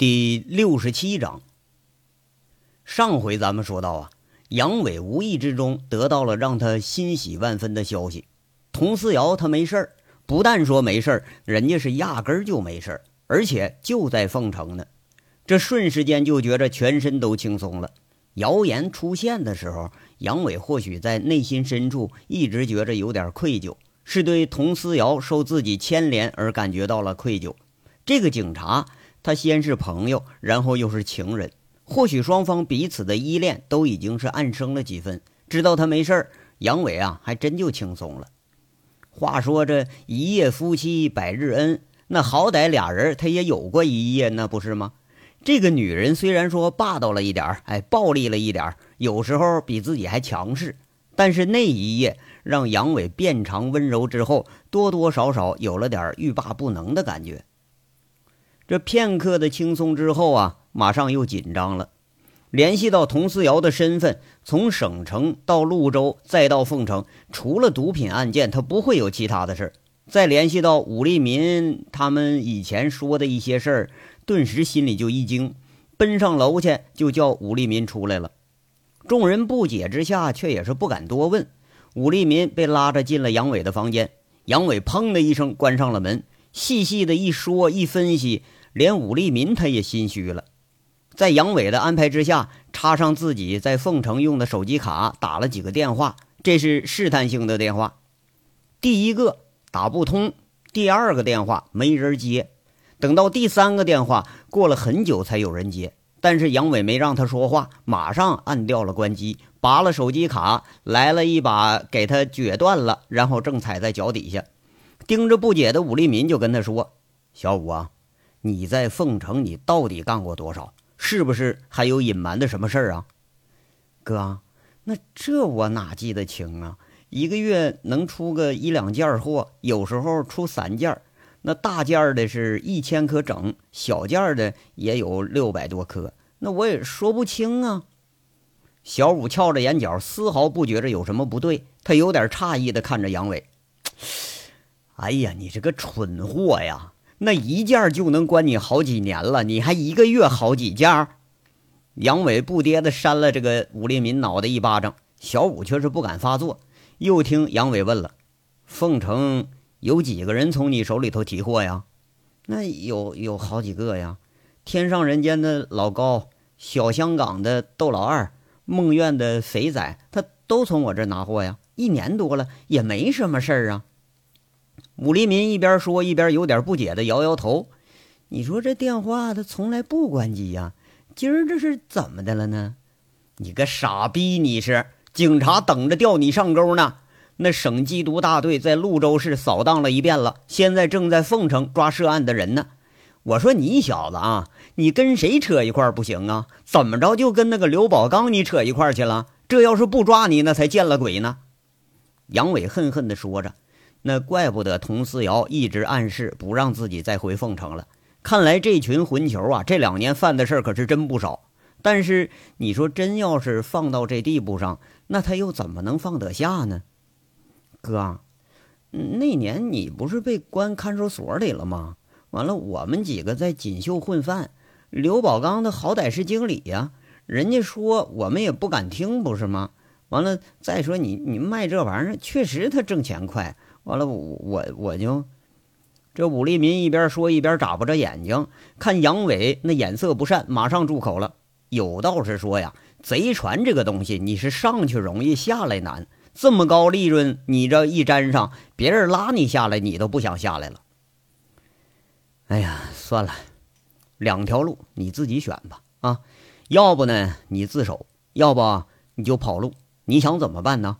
第六十七章。上回咱们说到啊，杨伟无意之中得到了让他欣喜万分的消息，佟思瑶他没事儿。不但说没事儿，人家是压根儿就没事儿，而且就在凤城呢。这瞬时间就觉着全身都轻松了。谣言出现的时候，杨伟或许在内心深处一直觉着有点愧疚，是对佟思瑶受自己牵连而感觉到了愧疚。这个警察。他先是朋友，然后又是情人，或许双方彼此的依恋都已经是暗生了几分。知道他没事儿，杨伟啊，还真就轻松了。话说这一夜夫妻百日恩，那好歹俩人他也有过一夜，那不是吗？这个女人虽然说霸道了一点儿哎，暴力了一点儿有时候比自己还强势，但是那一夜让杨伟变长温柔之后，多多少少有了点欲罢不能的感觉。这片刻的轻松之后啊，马上又紧张了。联系到佟思瑶的身份，从省城到潞州，再到凤城，除了毒品案件，他不会有其他的事儿。再联系到武立民他们以前说的一些事儿，顿时心里就一惊，奔上楼去就叫武立民出来了。众人不解之下，却也是不敢多问。武立民被拉着进了杨伟的房间，杨伟砰的一声关上了门，细细的一说一分析。连武立民他也心虚了，在杨伟的安排之下，插上自己在凤城用的手机卡，打了几个电话。这是试探性的电话，第一个打不通，第二个电话没人接，等到第三个电话过了很久才有人接，但是杨伟没让他说话，马上按掉了关机，拔了手机卡，来了一把给他撅断了，然后正踩在脚底下，盯着不解的武立民就跟他说：“小武啊。”你在凤城，你到底干过多少？是不是还有隐瞒的什么事儿啊，哥？那这我哪记得清啊？一个月能出个一两件货，有时候出三件。那大件的是一千颗整，小件的也有六百多颗。那我也说不清啊。小五翘着眼角，丝毫不觉着有什么不对。他有点诧异的看着杨伟：“ 哎呀，你这个蠢货呀！”那一件就能关你好几年了，你还一个月好几件？杨伟不跌的扇了这个武立民脑袋一巴掌，小武却是不敢发作。又听杨伟问了：“凤城有几个人从你手里头提货呀？”“那有有好几个呀，天上人间的老高，小香港的窦老二，梦苑的肥仔，他都从我这拿货呀。一年多了，也没什么事啊。”武立民一边说一边有点不解的摇摇头：“你说这电话他从来不关机呀，今儿这是怎么的了呢？你个傻逼！你是警察等着调你上钩呢。那省缉毒大队在潞州市扫荡了一遍了，现在正在凤城抓涉案的人呢。我说你小子啊，你跟谁扯一块不行啊？怎么着就跟那个刘宝刚你扯一块去了？这要是不抓你，那才见了鬼呢！”杨伟恨恨地说着。那怪不得佟思瑶一直暗示不让自己再回凤城了。看来这群混球啊，这两年犯的事儿可是真不少。但是你说真要是放到这地步上，那他又怎么能放得下呢？哥，那年你不是被关看守所里了吗？完了，我们几个在锦绣混饭。刘宝刚他好歹是经理呀，人家说我们也不敢听，不是吗？完了，再说你你卖这玩意儿，确实他挣钱快。完了，我我我就这武立民一边说一边眨巴着眼睛看杨伟，那眼色不善，马上住口了。有道是说呀，贼船这个东西，你是上去容易下来难。这么高利润，你这一沾上，别人拉你下来，你都不想下来了。哎呀，算了，两条路你自己选吧。啊，要不呢你自首，要不你就跑路。你想怎么办呢？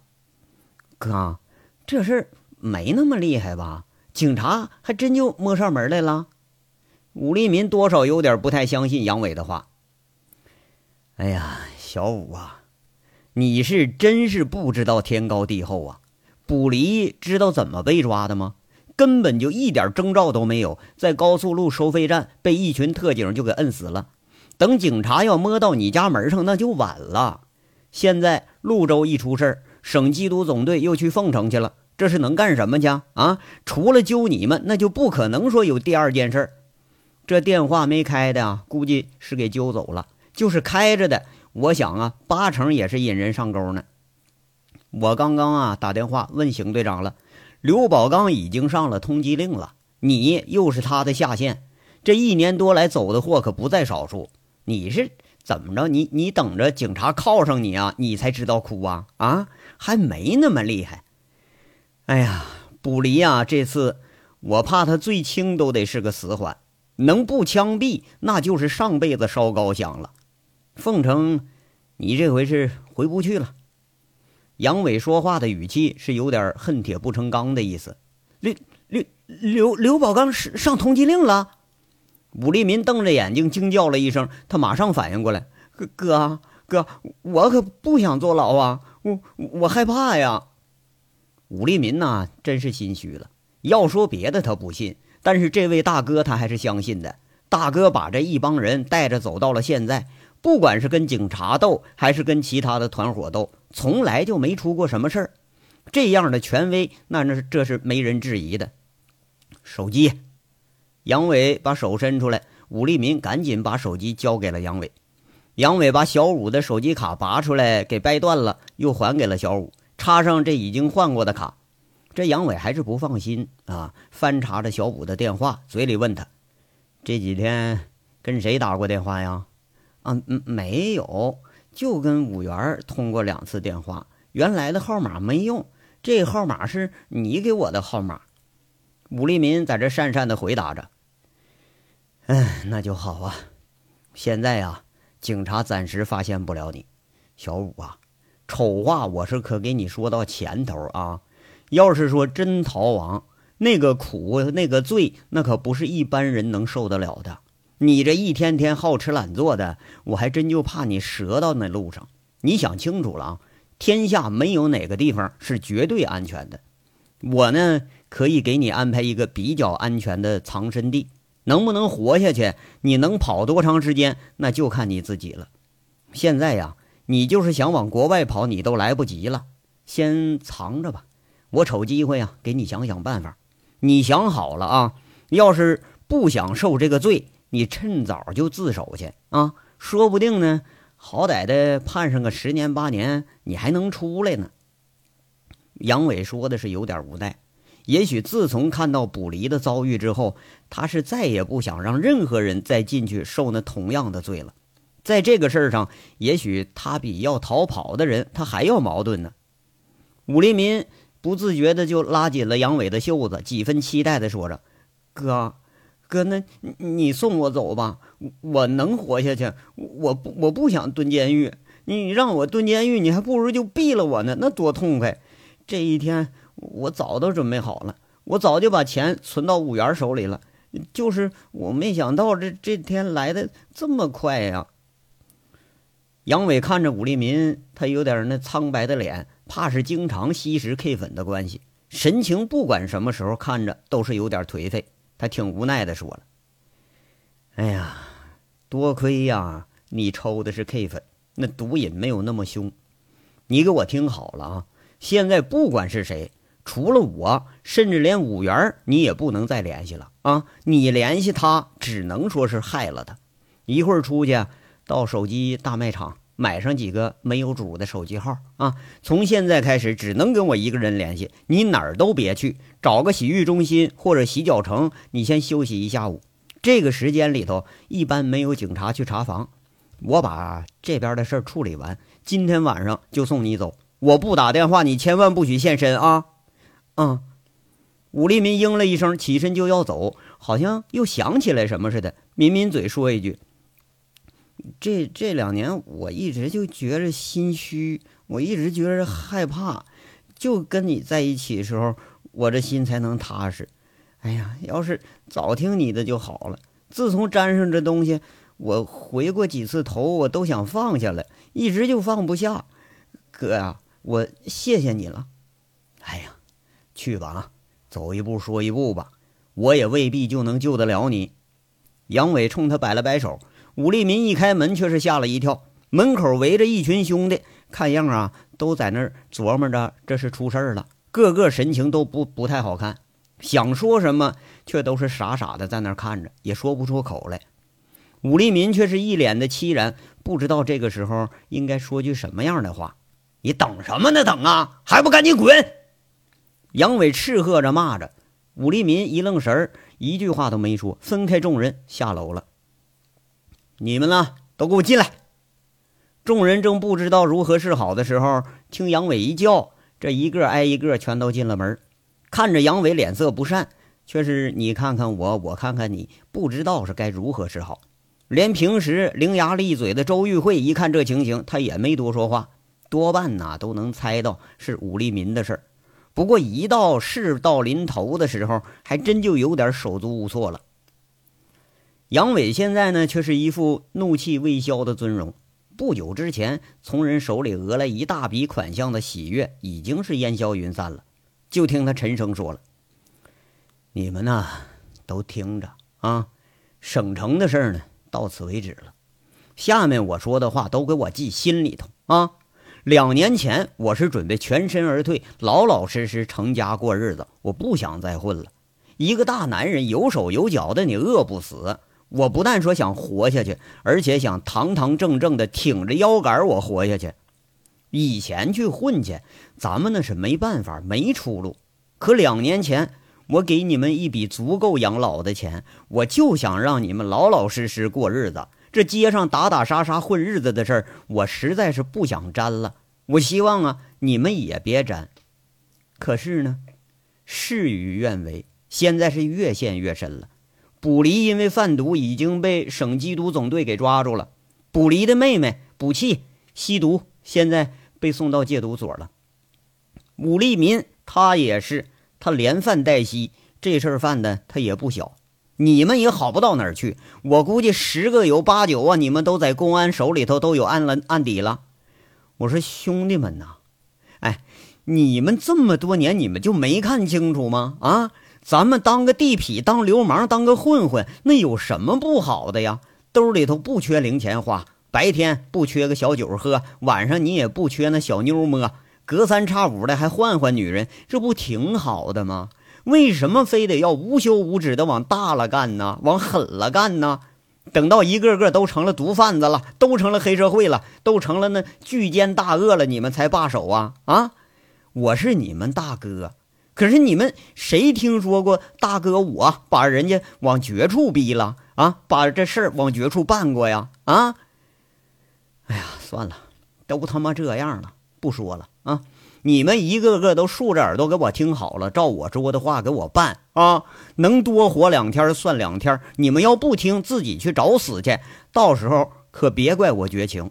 哥，这事儿。没那么厉害吧？警察还真就摸上门来了。武立民多少有点不太相信杨伟的话。哎呀，小武啊，你是真是不知道天高地厚啊！卜离知道怎么被抓的吗？根本就一点征兆都没有，在高速路收费站被一群特警就给摁死了。等警察要摸到你家门上，那就晚了。现在潞州一出事儿省缉毒总队又去凤城去了。这是能干什么去啊？除了揪你们，那就不可能说有第二件事。这电话没开的啊，估计是给揪走了；就是开着的，我想啊，八成也是引人上钩呢。我刚刚啊打电话问邢队长了，刘宝刚已经上了通缉令了，你又是他的下线，这一年多来走的货可不在少数。你是怎么着？你你等着警察铐上你啊，你才知道哭啊啊！还没那么厉害。哎呀，卜离啊，这次我怕他最轻都得是个死缓，能不枪毙那就是上辈子烧高香了。凤城，你这回是回不去了。杨伟说话的语气是有点恨铁不成钢的意思。刘刘刘刘宝刚上上通缉令了。武立民瞪着眼睛惊叫了一声，他马上反应过来：“哥哥哥，我可不想坐牢啊！我我害怕呀！”武立民呐，真是心虚了。要说别的他不信，但是这位大哥他还是相信的。大哥把这一帮人带着走到了现在。不管是跟警察斗，还是跟其他的团伙斗，从来就没出过什么事儿。这样的权威，那那是这是没人质疑的。手机，杨伟把手伸出来，武立民赶紧把手机交给了杨伟。杨伟把小五的手机卡拔出来，给掰断了，又还给了小五，插上这已经换过的卡。这杨伟还是不放心啊，翻查着小五的电话，嘴里问他：“这几天跟谁打过电话呀？”啊，没有，就跟五元通过两次电话，原来的号码没用，这号码是你给我的号码。武立民在这讪讪的回答着：“哎，那就好啊。现在呀，警察暂时发现不了你，小五啊，丑话我是可给你说到前头啊。要是说真逃亡，那个苦，那个罪，那可不是一般人能受得了的。”你这一天天好吃懒做的，我还真就怕你折到那路上。你想清楚了啊！天下没有哪个地方是绝对安全的。我呢，可以给你安排一个比较安全的藏身地。能不能活下去，你能跑多长时间，那就看你自己了。现在呀，你就是想往国外跑，你都来不及了。先藏着吧，我瞅机会啊，给你想想办法。你想好了啊？要是不想受这个罪。你趁早就自首去啊！说不定呢，好歹的判上个十年八年，你还能出来呢。杨伟说的是有点无奈，也许自从看到卜离的遭遇之后，他是再也不想让任何人再进去受那同样的罪了。在这个事儿上，也许他比要逃跑的人他还要矛盾呢。武立民不自觉的就拉紧了杨伟的袖子，几分期待的说着：“哥。”哥，那你送我走吧，我能活下去。我，我不想蹲监狱。你让我蹲监狱，你还不如就毙了我呢，那多痛快。这一天我早都准备好了，我早就把钱存到五元手里了。就是我没想到这这天来的这么快呀。杨伟看着武立民，他有点那苍白的脸，怕是经常吸食 K 粉的关系，神情不管什么时候看着都是有点颓废。他挺无奈的说了：“哎呀，多亏呀，你抽的是 K 粉，那毒瘾没有那么凶。你给我听好了啊！现在不管是谁，除了我，甚至连五元你也不能再联系了啊！你联系他，只能说是害了他。一会儿出去到手机大卖场买上几个没有主的手机号啊！从现在开始，只能跟我一个人联系，你哪儿都别去。”找个洗浴中心或者洗脚城，你先休息一下午。这个时间里头，一般没有警察去查房。我把这边的事处理完，今天晚上就送你走。我不打电话，你千万不许现身啊！嗯，武立民应了一声，起身就要走，好像又想起来什么似的，抿抿嘴说一句：“这这两年我一直就觉着心虚，我一直觉着害怕，就跟你在一起的时候。”我这心才能踏实。哎呀，要是早听你的就好了。自从沾上这东西，我回过几次头，我都想放下来，一直就放不下。哥呀，我谢谢你了。哎呀，去吧，走一步说一步吧。我也未必就能救得了你。杨伟冲他摆了摆手。武立民一开门，却是吓了一跳。门口围着一群兄弟，看样啊，都在那儿琢磨着这是出事儿了。个个神情都不不太好看，想说什么却都是傻傻的在那儿看着，也说不出口来。武立民却是一脸的凄然，不知道这个时候应该说句什么样的话。你等什么呢？等啊，还不赶紧滚！杨伟斥喝着骂着。武立民一愣神儿，一句话都没说，分开众人下楼了。你们呢，都给我进来！众人正不知道如何是好的时候，听杨伟一叫，这一个挨一个全都进了门。看着杨伟脸色不善，却是你看看我，我看看你，不知道是该如何是好。连平时伶牙俐嘴的周玉慧一看这情形，他也没多说话，多半呐都能猜到是武立民的事儿。不过一到事到临头的时候，还真就有点手足无措了。杨伟现在呢，却是一副怒气未消的尊容。不久之前，从人手里讹来一大笔款项的喜悦，已经是烟消云散了。就听他沉声说了：“你们呐，都听着啊，省城的事儿呢。”到此为止了，下面我说的话都给我记心里头啊！两年前我是准备全身而退，老老实实成家过日子，我不想再混了。一个大男人有手有脚的，你饿不死。我不但说想活下去，而且想堂堂正正的挺着腰杆我活下去。以前去混去，咱们那是没办法，没出路。可两年前。我给你们一笔足够养老的钱，我就想让你们老老实实过日子。这街上打打杀杀混日子的事儿，我实在是不想沾了。我希望啊，你们也别沾。可是呢，事与愿违，现在是越陷越深了。卜离因为贩毒已经被省缉毒总队给抓住了，卜离的妹妹卜气吸毒，现在被送到戒毒所了。武立民他也是。他连犯带吸，这事儿犯的他也不小。你们也好不到哪儿去，我估计十个有八九啊，你们都在公安手里头都有案了案底了。我说兄弟们呐，哎，你们这么多年你们就没看清楚吗？啊，咱们当个地痞，当流氓，当个混混，那有什么不好的呀？兜里头不缺零钱花，白天不缺个小酒喝，晚上你也不缺那小妞摸。隔三差五的还换换女人，这不挺好的吗？为什么非得要无休无止的往大了干呢？往狠了干呢？等到一个个都成了毒贩子了，都成了黑社会了，都成了那巨奸大恶了，你们才罢手啊？啊！我是你们大哥，可是你们谁听说过大哥我把人家往绝处逼了啊？把这事儿往绝处办过呀？啊！哎呀，算了，都他妈这样了。不说了啊！你们一个个都竖着耳朵给我听好了，照我说的话给我办啊！能多活两天算两天，你们要不听，自己去找死去！到时候可别怪我绝情。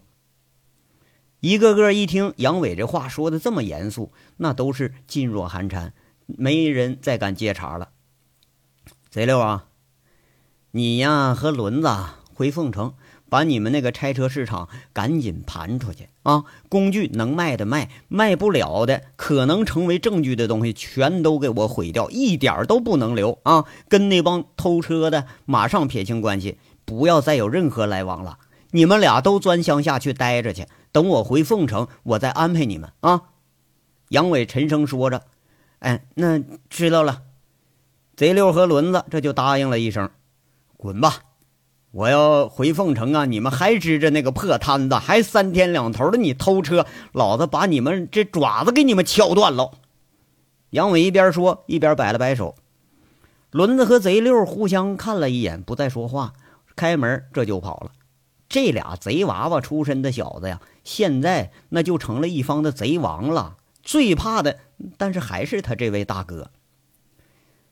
一个个一听杨伟这话说的这么严肃，那都是噤若寒蝉，没人再敢接茬了。贼六啊，你呀和轮子回凤城。把你们那个拆车市场赶紧盘出去啊！工具能卖的卖，卖不了的可能成为证据的东西，全都给我毁掉，一点都不能留啊！跟那帮偷车的马上撇清关系，不要再有任何来往了。你们俩都钻乡下去待着去，等我回凤城，我再安排你们啊！杨伟沉声说着：“哎，那知道了。”贼六和轮子这就答应了一声：“滚吧。”我要回凤城啊！你们还支着那个破摊子，还三天两头的你偷车，老子把你们这爪子给你们敲断了！杨伟一边说一边摆了摆手。轮子和贼六互相看了一眼，不再说话，开门这就跑了。这俩贼娃娃出身的小子呀，现在那就成了一方的贼王了。最怕的，但是还是他这位大哥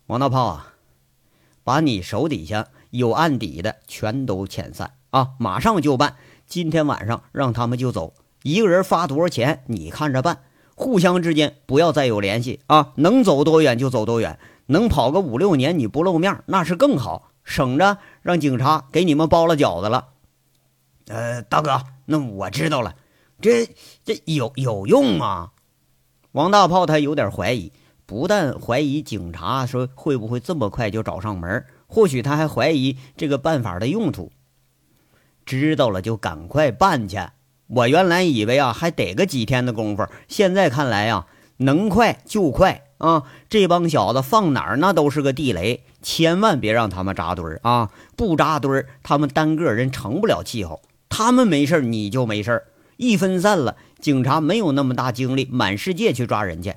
王大炮啊，把你手底下。有案底的全都遣散啊！马上就办，今天晚上让他们就走。一个人发多少钱，你看着办。互相之间不要再有联系啊！能走多远就走多远，能跑个五六年你不露面那是更好，省着让警察给你们包了饺子了。呃，大哥，那我知道了，这这有有用吗？王大炮他有点怀疑，不但怀疑警察说会不会这么快就找上门。或许他还怀疑这个办法的用途，知道了就赶快办去。我原来以为啊还得个几天的功夫，现在看来啊能快就快啊！这帮小子放哪儿那都是个地雷，千万别让他们扎堆儿啊！不扎堆儿，他们单个人成不了气候。他们没事儿你就没事儿一分散了，警察没有那么大精力满世界去抓人去。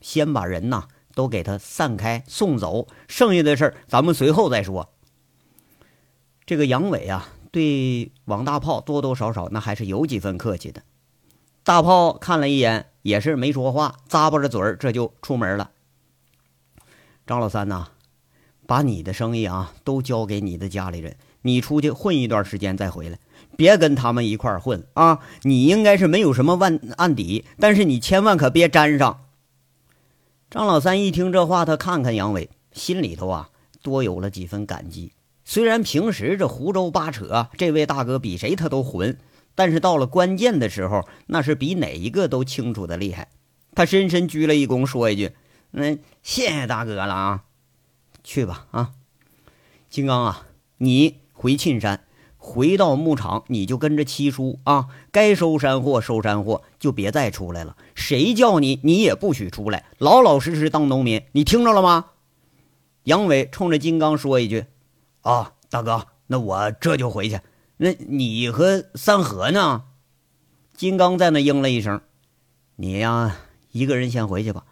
先把人呐都给他散开送走，剩下的事儿咱们随后再说。这个杨伟啊，对王大炮多多少少那还是有几分客气的。大炮看了一眼，也是没说话，咂巴着嘴儿，这就出门了。张老三呐，把你的生意啊都交给你的家里人，你出去混一段时间再回来，别跟他们一块混啊！你应该是没有什么万案底，但是你千万可别沾上。张老三一听这话，他看看杨伟，心里头啊多有了几分感激。虽然平时这胡诌八扯，这位大哥比谁他都混。但是到了关键的时候，那是比哪一个都清楚的厉害。他深深鞠了一躬，说一句：“那谢谢大哥了啊，去吧啊，金刚啊，你回沁山，回到牧场，你就跟着七叔啊，该收山货收山货，就别再出来了。谁叫你，你也不许出来，老老实实当农民。你听着了吗？”杨伟冲着金刚说一句：“啊，大哥，那我这就回去。”那你和三河呢？金刚在那应了一声：“你呀，一个人先回去吧，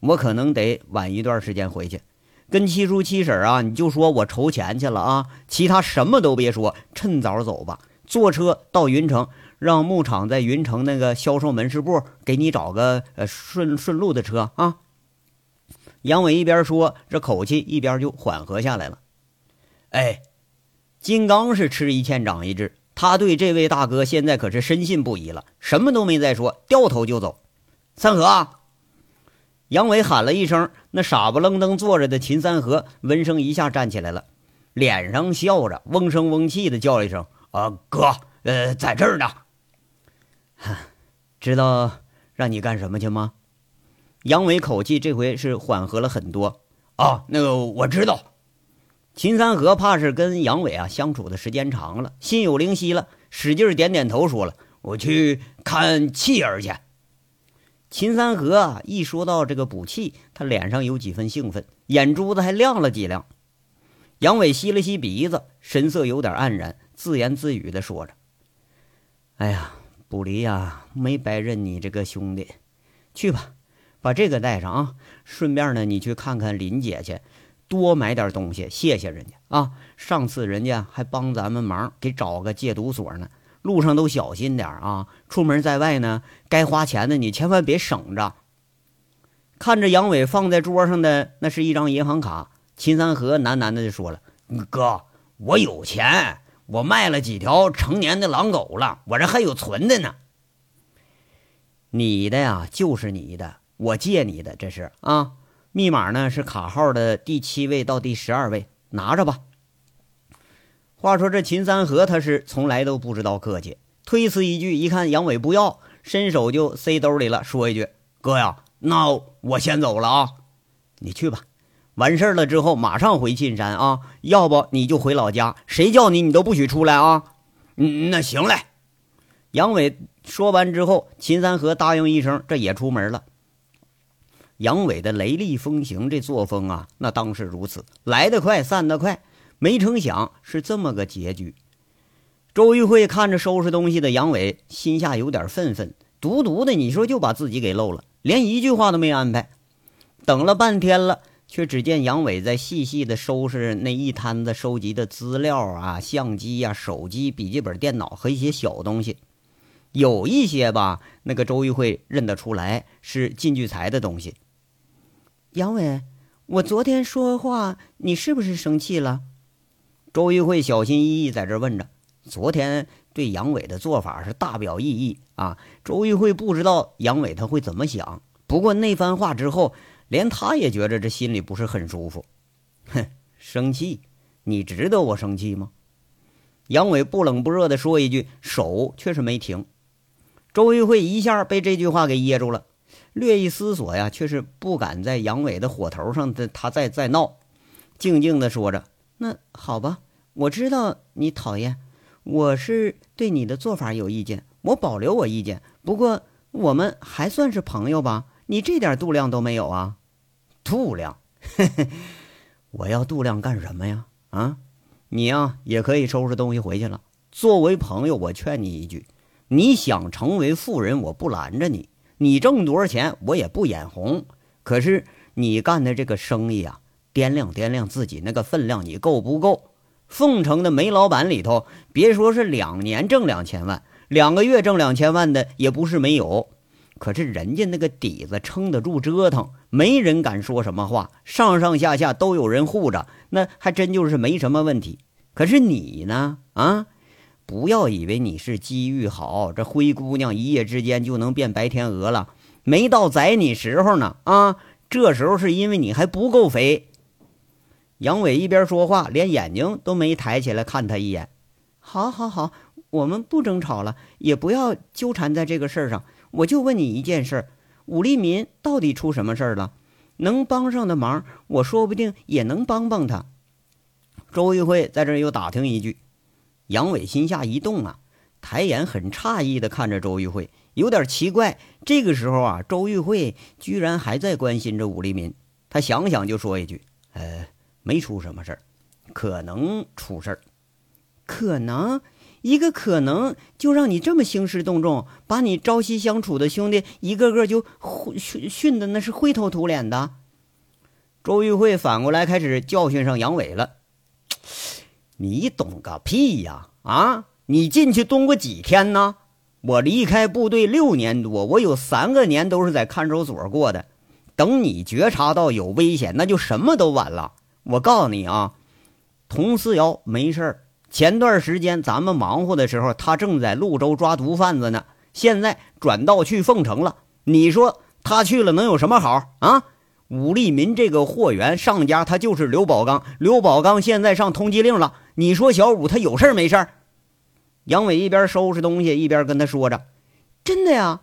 我可能得晚一段时间回去。跟七叔七婶啊，你就说我筹钱去了啊，其他什么都别说，趁早走吧。坐车到云城，让牧场在云城那个销售门市部给你找个呃顺顺路的车啊。”杨伟一边说，这口气一边就缓和下来了。哎。金刚是吃一堑长一智，他对这位大哥现在可是深信不疑了，什么都没再说，掉头就走。三河，杨伟喊了一声，那傻不愣登坐着的秦三河闻声一下站起来了，脸上笑着，嗡声嗡气的叫了一声：“啊，哥，呃，在这儿呢。”知道让你干什么去吗？杨伟口气这回是缓和了很多。啊，那个我知道。秦三河怕是跟杨伟啊相处的时间长了，心有灵犀了，使劲点点头，说了：“我去看气儿去。”秦三河，一说到这个补气，他脸上有几分兴奋，眼珠子还亮了几亮。杨伟吸了吸鼻子，神色有点黯然，自言自语的说着：“哎呀，卜离呀，没白认你这个兄弟。去吧，把这个带上啊，顺便呢，你去看看林姐去。”多买点东西，谢谢人家啊！上次人家还帮咱们忙，给找个戒毒所呢。路上都小心点啊！出门在外呢，该花钱的你千万别省着。看着杨伟放在桌上的那是一张银行卡，秦三河喃喃的就说了：“哥，我有钱，我卖了几条成年的狼狗了，我这还有存的呢。你的呀，就是你的，我借你的，这是啊。”密码呢是卡号的第七位到第十二位，拿着吧。话说这秦三河他是从来都不知道客气，推辞一句，一看杨伟不要，伸手就塞兜里了，说一句：“哥呀，那我先走了啊，你去吧。完事儿了之后马上回沁山啊，要不你就回老家，谁叫你你都不许出来啊。”嗯，那行嘞。杨伟说完之后，秦三河答应一声，这也出门了。杨伟的雷厉风行这作风啊，那当是如此，来得快，散得快。没成想是这么个结局。周玉慧看着收拾东西的杨伟，心下有点愤愤，独独的，你说就把自己给漏了，连一句话都没安排。等了半天了，却只见杨伟在细细的收拾那一摊子收集的资料啊，相机呀、手机、笔记本电脑和一些小东西，有一些吧，那个周玉慧认得出来是靳聚财的东西。杨伟，我昨天说话，你是不是生气了？周玉慧小心翼翼在这问着。昨天对杨伟的做法是大表异议啊。周玉慧不知道杨伟他会怎么想，不过那番话之后，连他也觉着这心里不是很舒服。哼，生气？你值得我生气吗？杨伟不冷不热的说一句，手却是没停。周玉慧一下被这句话给噎住了。略一思索呀，却是不敢在杨伟的火头上，他他再再闹，静静的说着：“那好吧，我知道你讨厌，我是对你的做法有意见，我保留我意见。不过我们还算是朋友吧？你这点度量都没有啊？度量？我要度量干什么呀？啊，你呀也可以收拾东西回去了。作为朋友，我劝你一句：你想成为富人，我不拦着你。你挣多少钱，我也不眼红。可是你干的这个生意啊，掂量掂量自己那个分量，你够不够？凤城的煤老板里头，别说是两年挣两千万，两个月挣两千万的也不是没有。可是人家那个底子撑得住折腾，没人敢说什么话，上上下下都有人护着，那还真就是没什么问题。可是你呢？啊，不要以为你是机遇好，这灰姑娘一夜之间就能变白天鹅了，没到宰你时候呢。啊，这时候是因为你还不够肥。杨伟一边说话，连眼睛都没抬起来看他一眼。好，好，好，我们不争吵了，也不要纠缠在这个事儿上。我就问你一件事：武立民到底出什么事儿了？能帮上的忙，我说不定也能帮帮他。周玉慧在这又打听一句，杨伟心下一动啊，抬眼很诧异的看着周玉慧，有点奇怪。这个时候啊，周玉慧居然还在关心着武立民。他想想就说一句：“呃，没出什么事儿，可能出事儿，可能。”一个可能就让你这么兴师动众，把你朝夕相处的兄弟一个个就训训的那是灰头土脸的。周玉慧反过来开始教训上杨伟了：“你懂个屁呀！啊，你进去蹲过几天呢？我离开部队六年多，我有三个年都是在看守所过的。等你觉察到有危险，那就什么都晚了。我告诉你啊，佟思瑶没事儿。”前段时间咱们忙活的时候，他正在潞州抓毒贩子呢。现在转道去凤城了。你说他去了能有什么好啊？武立民这个货源上家他就是刘宝刚，刘宝刚现在上通缉令了。你说小武他有事没事？杨伟一边收拾东西一边跟他说着：“真的呀。”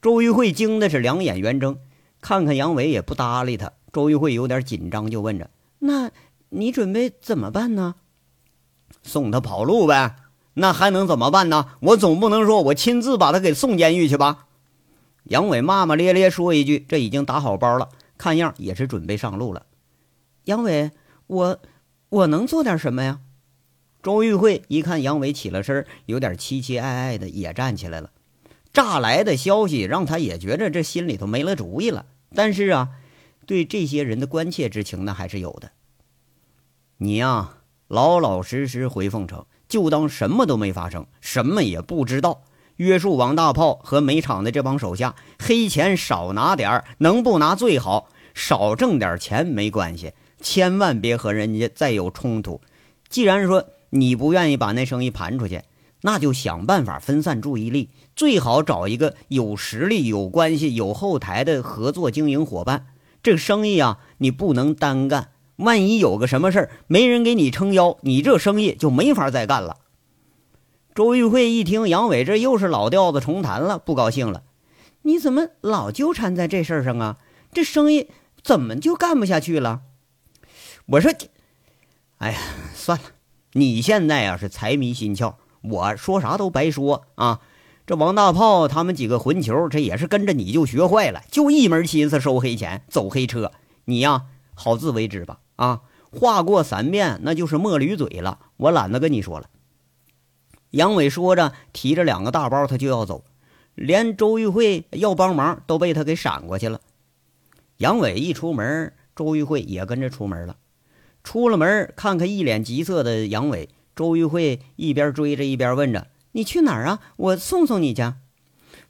周玉慧惊的是两眼圆睁，看看杨伟也不搭理他。周玉慧有点紧张，就问着：“那你准备怎么办呢？”送他跑路呗，那还能怎么办呢？我总不能说我亲自把他给送监狱去吧？杨伟骂骂咧咧说一句：“这已经打好包了，看样也是准备上路了。”杨伟，我我能做点什么呀？周玉慧一看杨伟起了身，有点凄凄哀哀的，也站起来了。乍来的消息让他也觉着这心里头没了主意了，但是啊，对这些人的关切之情呢还是有的。你呀。老老实实回凤城，就当什么都没发生，什么也不知道。约束王大炮和煤厂的这帮手下，黑钱少拿点儿，能不拿最好。少挣点钱没关系，千万别和人家再有冲突。既然说你不愿意把那生意盘出去，那就想办法分散注意力，最好找一个有实力、有关系、有后台的合作经营伙伴。这个生意啊，你不能单干。万一有个什么事儿，没人给你撑腰，你这生意就没法再干了。周玉慧一听杨伟这又是老调子重弹了，不高兴了：“你怎么老纠缠在这事儿上啊？这生意怎么就干不下去了？”我说：“哎呀，算了，你现在呀是财迷心窍，我说啥都白说啊。这王大炮他们几个混球，这也是跟着你就学坏了，就一门心思收黑钱、走黑车。你呀，好自为之吧。”啊，话过三遍，那就是墨驴嘴了。我懒得跟你说了。杨伟说着，提着两个大包，他就要走，连周玉慧要帮忙都被他给闪过去了。杨伟一出门，周玉慧也跟着出门了。出了门，看看一脸急色的杨伟，周玉慧一边追着一边问着：“你去哪儿啊？我送送你去。”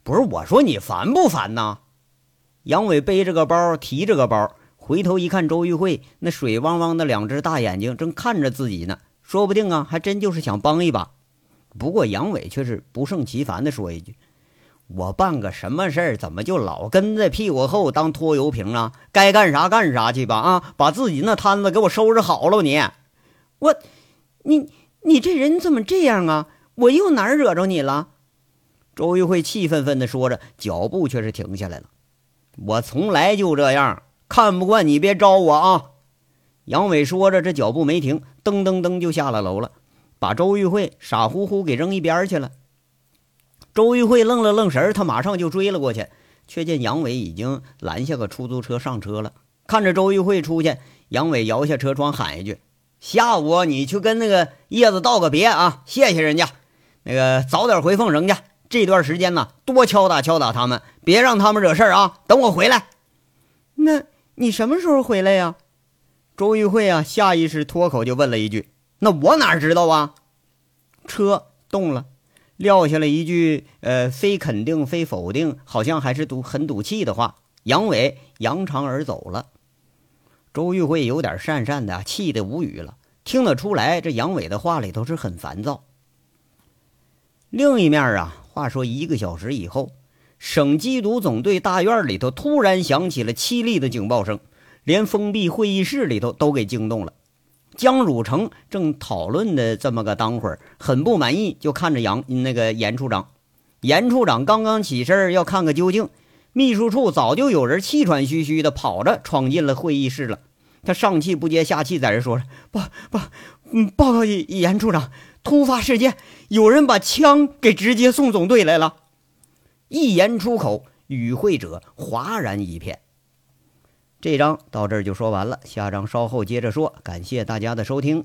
不是我说你烦不烦呐？杨伟背着个包，提着个包。回头一看，周玉慧那水汪汪的两只大眼睛正看着自己呢，说不定啊，还真就是想帮一把。不过杨伟却是不胜其烦地说一句：“我办个什么事儿，怎么就老跟在屁股后当拖油瓶啊？该干啥干啥去吧！啊，把自己那摊子给我收拾好了！你，我，你，你这人怎么这样啊？我又哪儿惹着你了？”周玉慧气愤愤地说着，脚步却是停下来了。我从来就这样。看不惯你别招我啊！杨伟说着，这脚步没停，噔噔噔就下了楼了，把周玉慧傻乎乎给扔一边去了。周玉慧愣了愣神他马上就追了过去，却见杨伟已经拦下个出租车上车了。看着周玉慧出去，杨伟摇下车窗喊一句：“下午你去跟那个叶子道个别啊，谢谢人家。那个早点回凤城去。这段时间呢，多敲打敲打他们，别让他们惹事儿啊。等我回来。那你什么时候回来呀？”周玉慧啊，下意识脱口就问了一句：“那我哪知道啊？”车动了。撂下了一句“呃，非肯定，非否定，好像还是赌很赌气的话。”杨伟扬长而走了。周玉慧有点讪讪的，气得无语了。听得出来，这杨伟的话里头是很烦躁。另一面啊，话说一个小时以后，省缉毒总队大院里头突然响起了凄厉的警报声，连封闭会议室里头都给惊动了。江汝成正讨论的这么个当会儿，很不满意，就看着杨那个严处长。严处长刚刚起身要看个究竟，秘书处早就有人气喘吁吁的跑着闯进了会议室了。他上气不接下气在这说着：“报报，嗯，报告严处长，突发事件，有人把枪给直接送总队来了。”一言出口，与会者哗然一片。这章到这儿就说完了，下章稍后接着说。感谢大家的收听。